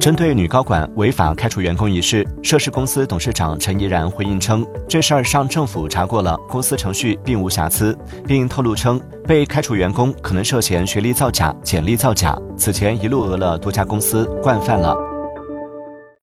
针对女高管违法开除员工一事涉事公司董事长陈怡然回应称这事儿上政府查过了公司程序并无瑕疵并透露称被开除员工可能涉嫌学历造假简历造假此前一路讹了多家公司惯犯了。